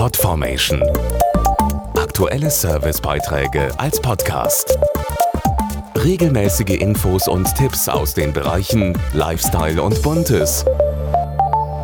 Podformation. Aktuelle Servicebeiträge als Podcast. Regelmäßige Infos und Tipps aus den Bereichen Lifestyle und Buntes.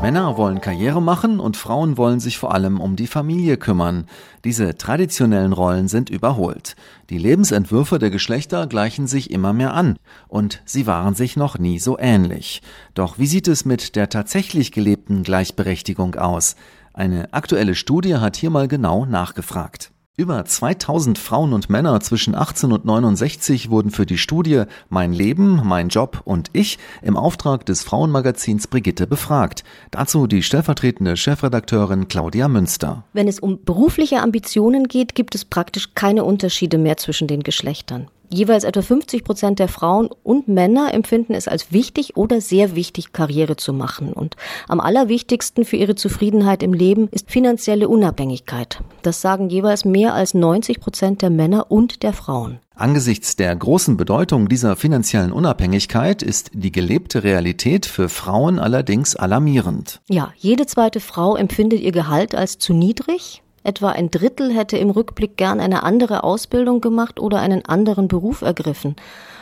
Männer wollen Karriere machen und Frauen wollen sich vor allem um die Familie kümmern. Diese traditionellen Rollen sind überholt. Die Lebensentwürfe der Geschlechter gleichen sich immer mehr an und sie waren sich noch nie so ähnlich. Doch wie sieht es mit der tatsächlich gelebten Gleichberechtigung aus? Eine aktuelle Studie hat hier mal genau nachgefragt. Über 2000 Frauen und Männer zwischen 18 und 69 wurden für die Studie Mein Leben, mein Job und ich im Auftrag des Frauenmagazins Brigitte befragt. Dazu die stellvertretende Chefredakteurin Claudia Münster. Wenn es um berufliche Ambitionen geht, gibt es praktisch keine Unterschiede mehr zwischen den Geschlechtern. Jeweils etwa 50 Prozent der Frauen und Männer empfinden es als wichtig oder sehr wichtig, Karriere zu machen. Und am allerwichtigsten für ihre Zufriedenheit im Leben ist finanzielle Unabhängigkeit. Das sagen jeweils mehr als 90 Prozent der Männer und der Frauen. Angesichts der großen Bedeutung dieser finanziellen Unabhängigkeit ist die gelebte Realität für Frauen allerdings alarmierend. Ja, jede zweite Frau empfindet ihr Gehalt als zu niedrig Etwa ein Drittel hätte im Rückblick gern eine andere Ausbildung gemacht oder einen anderen Beruf ergriffen.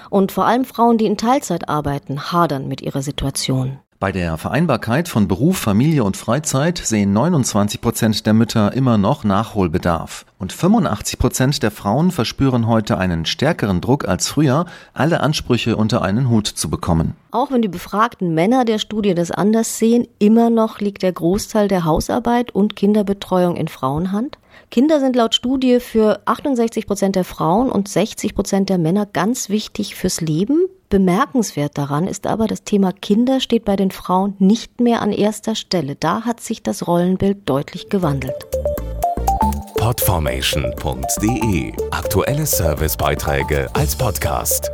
Und vor allem Frauen, die in Teilzeit arbeiten, hadern mit ihrer Situation. Bei der Vereinbarkeit von Beruf, Familie und Freizeit sehen 29 Prozent der Mütter immer noch Nachholbedarf. Und 85 Prozent der Frauen verspüren heute einen stärkeren Druck als früher, alle Ansprüche unter einen Hut zu bekommen. Auch wenn die befragten Männer der Studie das anders sehen, immer noch liegt der Großteil der Hausarbeit und Kinderbetreuung in Frauenhand. Kinder sind laut Studie für 68 Prozent der Frauen und 60 Prozent der Männer ganz wichtig fürs Leben. Bemerkenswert daran ist aber, das Thema Kinder steht bei den Frauen nicht mehr an erster Stelle. Da hat sich das Rollenbild deutlich gewandelt. Podformation.de Aktuelle Servicebeiträge als Podcast.